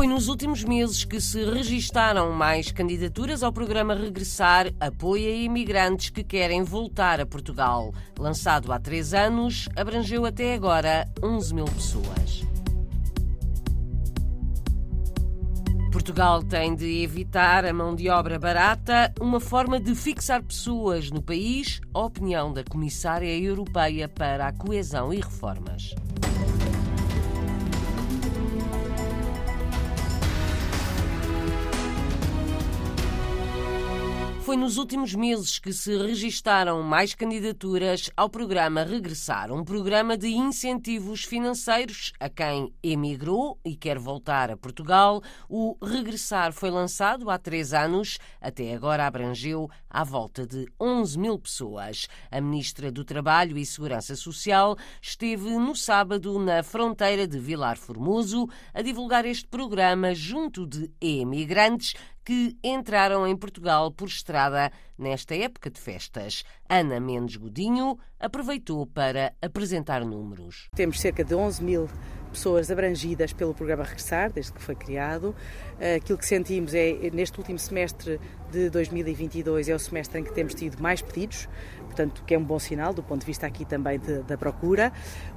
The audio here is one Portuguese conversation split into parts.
Foi nos últimos meses que se registaram mais candidaturas ao programa Regressar Apoio a Imigrantes que querem voltar a Portugal. Lançado há três anos, abrangeu até agora 11 mil pessoas. Portugal tem de evitar a mão de obra barata, uma forma de fixar pessoas no país, a opinião da Comissária Europeia para a Coesão e Reformas. Foi nos últimos meses que se registaram mais candidaturas ao programa Regressar, um programa de incentivos financeiros a quem emigrou e quer voltar a Portugal. O Regressar foi lançado há três anos, até agora abrangeu à volta de 11 mil pessoas. A Ministra do Trabalho e Segurança Social esteve no sábado na fronteira de Vilar Formoso a divulgar este programa junto de emigrantes que entraram em Portugal por estrada nesta época de festas. Ana Mendes Godinho aproveitou para apresentar números. Temos cerca de 11 mil pessoas abrangidas pelo programa Regressar, desde que foi criado. Aquilo que sentimos é, neste último semestre de 2022, é o semestre em que temos tido mais pedidos, portanto, que é um bom sinal do ponto de vista aqui também de, da procura.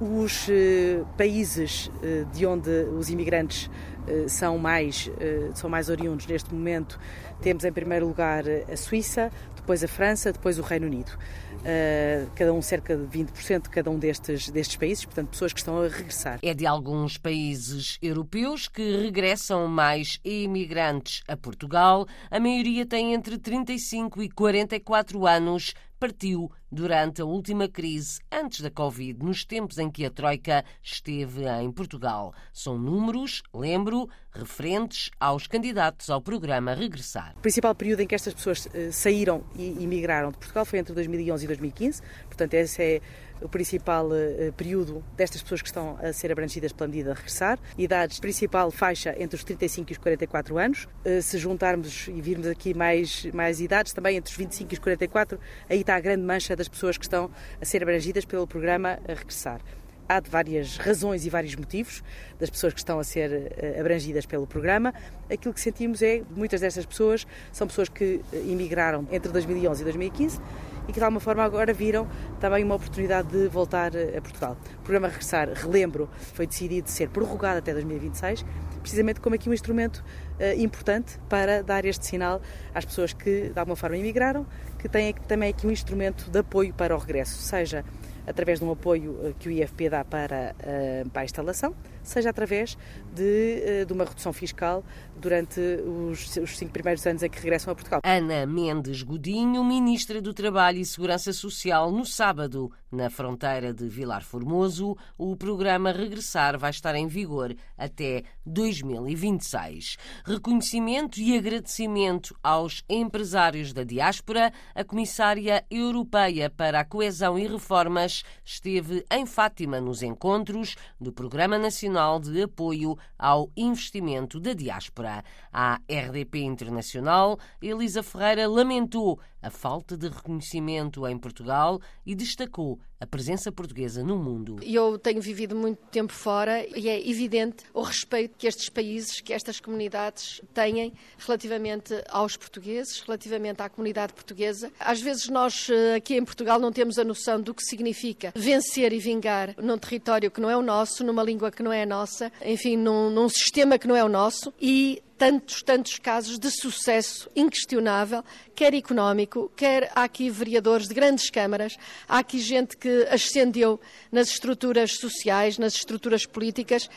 Os eh, países eh, de onde os imigrantes eh, são mais, eh, são mais oriundos neste momento, temos em primeiro lugar a Suíça, depois a França, depois o Reino Unido. Uh, cada um cerca de 20% de cada um destes, destes países, portanto, pessoas que estão a regressar. É de alguns países europeus que regressam mais imigrantes a Portugal. A maioria tem entre 35 e 44 anos partiu durante a última crise antes da Covid, nos tempos em que a Troika esteve em Portugal. São números, lembro, referentes aos candidatos ao programa Regressar. O principal período em que estas pessoas eh, saíram e emigraram de Portugal foi entre 2011 e 2015, portanto, esse é o principal uh, período destas pessoas que estão a ser abrangidas pela medida de regressar. Idades, principal faixa entre os 35 e os 44 anos. Uh, se juntarmos e virmos aqui mais, mais idades, também entre os 25 e os 44, aí está a grande mancha das pessoas que estão a ser abrangidas pelo programa a regressar há de várias razões e vários motivos das pessoas que estão a ser uh, abrangidas pelo programa. Aquilo que sentimos é muitas destas pessoas são pessoas que emigraram entre 2011 e 2015 e que de alguma forma agora viram também uma oportunidade de voltar a Portugal. O programa Regressar, relembro, foi decidido ser prorrogado até 2026, precisamente como aqui um instrumento uh, importante para dar este sinal às pessoas que de alguma forma emigraram, que têm também aqui um instrumento de apoio para o regresso, seja através de um apoio eh, que o IFP dá para, eh, para a instalação, seja através de, eh, de uma redução fiscal durante os, os, cinco primeiros anos em que regressam a Portugal. Ana Mendes Godinho, Ministra do Trabalho e Segurança Social, no sábado, na fronteira de Vilar Formoso, o programa Regressar vai estar em vigor até 2026. Reconhecimento e agradecimento aos empresários da diáspora, a Comissária Europeia para a Coesão e Reformas esteve em Fátima nos encontros do Programa Nacional de Apoio ao Investimento da Diáspora. A RDP Internacional, Elisa Ferreira lamentou a falta de reconhecimento em Portugal e destacou a presença portuguesa no mundo. Eu tenho vivido muito tempo fora e é evidente o respeito que estes países, que estas comunidades têm relativamente aos portugueses, relativamente à comunidade portuguesa. Às vezes nós eh, aqui em Portugal não temos a noção do que significa vencer e vingar num território que não é o nosso, numa língua que não é a nossa, enfim, num, num sistema que não é o nosso e tantos, tantos casos de sucesso inquestionável, quer económico, quer há aqui vereadores de grandes câmaras, há aqui gente que ascendeu nas estruturas sociais, nas estruturas políticas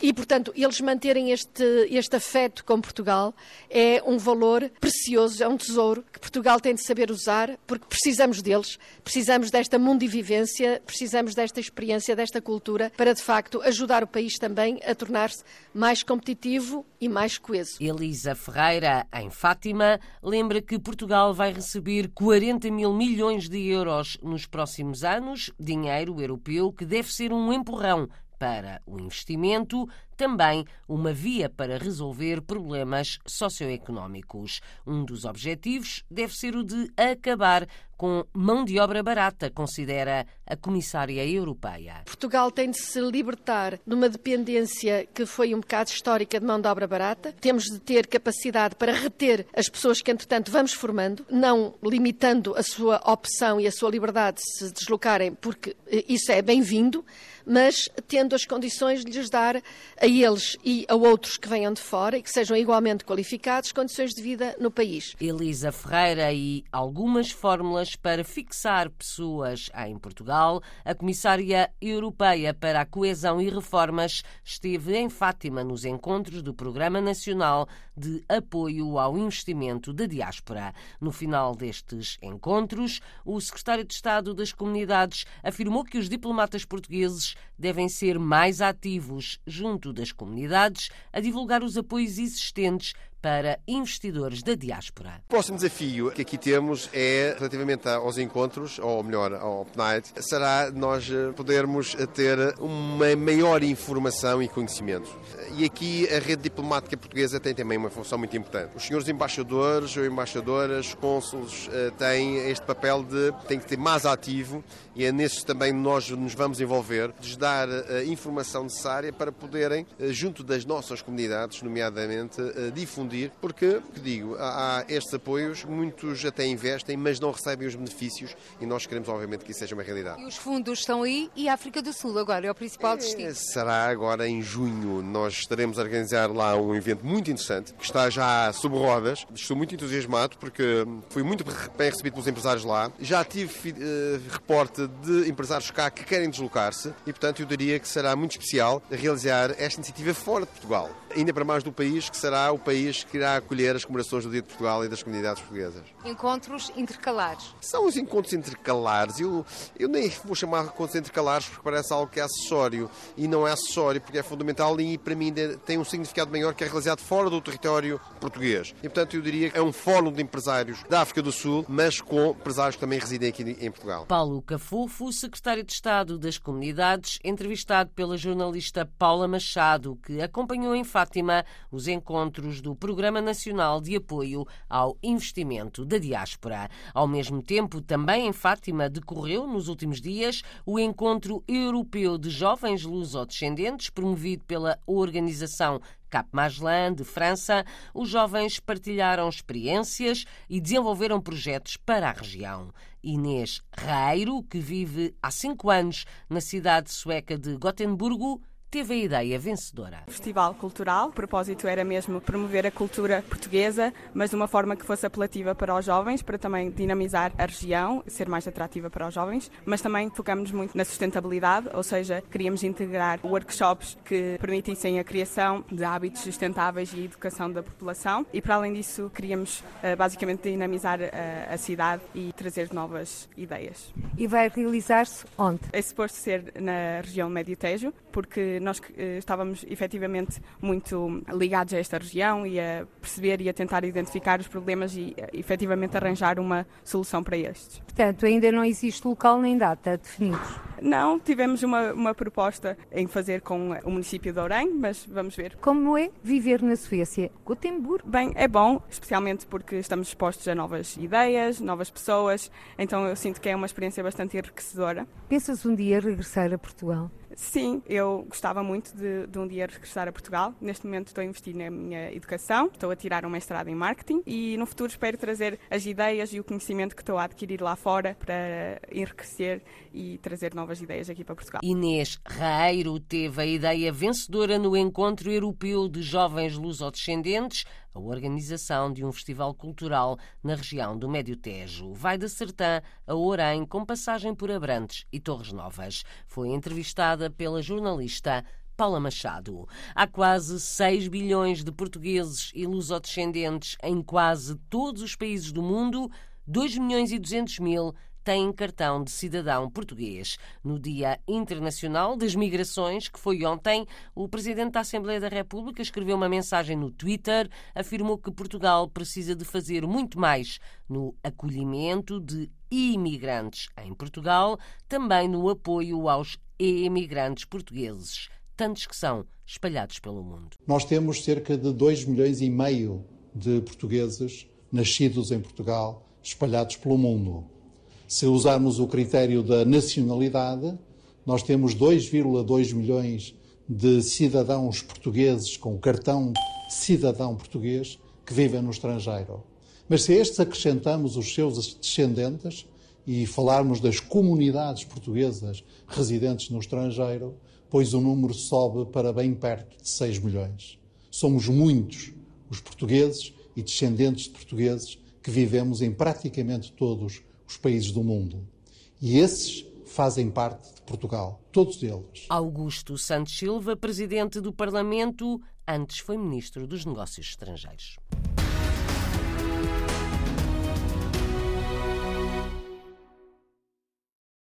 e, portanto, eles manterem este, este afeto com Portugal é um valor precioso, é um tesouro que Portugal tem de saber usar, porque precisamos deles, precisamos desta mundivivência, precisamos desta experiência, desta cultura, para de facto ajudar o país também a tornar-se mais competitivo e mais coeso. Elisa Ferreira, em Fátima, lembra que Portugal vai receber 40 mil milhões de euros nos próximos anos, dinheiro europeu que deve ser um empurrão para o investimento, também uma via para resolver problemas socioeconómicos. Um dos objetivos deve ser o de acabar com mão de obra barata, considera a Comissária Europeia. Portugal tem de se libertar de uma dependência que foi um bocado histórica de mão de obra barata. Temos de ter capacidade para reter as pessoas que, entretanto, vamos formando, não limitando a sua opção e a sua liberdade de se deslocarem, porque isso é bem-vindo mas tendo as condições de lhes dar a eles e a outros que venham de fora e que sejam igualmente qualificados condições de vida no país. Elisa Ferreira e algumas fórmulas para fixar pessoas em Portugal. A Comissária Europeia para a Coesão e Reformas esteve em Fátima nos encontros do Programa Nacional de Apoio ao Investimento da Diáspora. No final destes encontros, o Secretário de Estado das Comunidades afirmou que os diplomatas portugueses devem ser mais ativos junto das comunidades a divulgar os apoios existentes para investidores da diáspora. O próximo desafio que aqui temos é, relativamente aos encontros, ou melhor, ao Night, será nós eh, podermos ter uma maior informação e conhecimento. E aqui a rede diplomática portuguesa tem também uma função muito importante. Os senhores embaixadores ou embaixadoras, cônsules, eh, têm este papel de têm que ser mais ativo e é nesses também nós nos vamos envolver, de dar a eh, informação necessária para poderem, junto das nossas comunidades, nomeadamente, difundir difundir, porque, que digo, há, estes apoios, muitos até investem, mas não recebem os benefícios e nós queremos, obviamente, que isso seja uma realidade. E os fundos estão aí e a África do Sul agora é o principal é, destino. Será agora em junho. Nós estaremos a organizar lá um evento muito interessante, que está já sob rodas. Estou muito entusiasmado porque fui muito bem recebido pelos empresários lá. Já tive uh, reporte de empresários cá que querem deslocar-se e, portanto, eu diria que será muito especial realizar esta iniciativa fora de Portugal. Ainda para mais do país, que será o país que irá acolher as comemorações do Dia de Portugal e das comunidades portuguesas. Encontros intercalares. São os encontros intercalares. Eu, eu nem vou chamar de encontros intercalares porque parece algo que é acessório. E não é acessório porque é fundamental e para mim tem um significado maior que é realizado fora do território português. E portanto eu diria que é um fórum de empresários da África do Sul, mas com empresários que também residem aqui em Portugal. Paulo Cafufo, secretário de Estado das Comunidades, entrevistado pela jornalista Paula Machado, que acompanhou em Fátima os encontros do Programa Nacional de Apoio ao Investimento da Diáspora. Ao mesmo tempo, também em Fátima decorreu, nos últimos dias, o Encontro Europeu de Jovens Lusodescendentes, promovido pela organização Cap de França, os jovens partilharam experiências e desenvolveram projetos para a região. Inês Reiro, que vive há cinco anos na cidade sueca de Gotemburgo, teve a ideia vencedora. Festival cultural, o propósito era mesmo promover a cultura portuguesa, mas de uma forma que fosse apelativa para os jovens, para também dinamizar a região, ser mais atrativa para os jovens, mas também focamos muito na sustentabilidade, ou seja, queríamos integrar workshops que permitissem a criação de hábitos sustentáveis e educação da população e para além disso queríamos eh, basicamente dinamizar eh, a cidade e trazer novas ideias. E vai realizar-se onde? É suposto ser na região Médio Tejo, porque nós eh, estávamos efetivamente muito ligados a esta região e a perceber e a tentar identificar os problemas e eh, efetivamente arranjar uma solução para estes. Portanto, ainda não existe local nem data definidos? Não, tivemos uma, uma proposta em fazer com o município de Orem, mas vamos ver. Como é viver na Suécia? Gotemburgo? Bem, é bom, especialmente porque estamos expostos a novas ideias, novas pessoas, então eu sinto que é uma experiência bastante enriquecedora. Pensas um dia regressar a Portugal? Sim, eu gostava muito de, de, um dia regressar a Portugal. Neste momento estou a investir na minha educação, estou a tirar um mestrado em marketing e no futuro espero trazer as ideias e o conhecimento que estou a adquirir lá fora para enriquecer e trazer novas ideias aqui para Portugal. Inês Raeiro teve a ideia vencedora no Encontro Europeu de Jovens Lusodescendentes a organização de um festival cultural na região do Médio Tejo. Vai de Sertã a Orém, com passagem por Abrantes e Torres Novas. Foi entrevistada pela jornalista Paula Machado. Há quase 6 bilhões de portugueses e lusodescendentes em quase todos os países do mundo, 2 milhões e 200 mil têm cartão de cidadão português. No Dia Internacional das Migrações, que foi ontem, o Presidente da Assembleia da República escreveu uma mensagem no Twitter, afirmou que Portugal precisa de fazer muito mais no acolhimento de imigrantes em Portugal, também no apoio aos imigrantes portugueses, tantos que são espalhados pelo mundo. Nós temos cerca de 2 milhões e meio de portugueses nascidos em Portugal, espalhados pelo mundo. Se usarmos o critério da nacionalidade, nós temos 2,2 milhões de cidadãos portugueses com cartão cidadão português que vivem no estrangeiro. Mas se a estes acrescentamos os seus descendentes e falarmos das comunidades portuguesas residentes no estrangeiro, pois o número sobe para bem perto de 6 milhões. Somos muitos os portugueses e descendentes de portugueses que vivemos em praticamente todos os países do mundo. E esses fazem parte de Portugal, todos eles. Augusto Santos Silva, presidente do Parlamento, antes foi ministro dos Negócios Estrangeiros.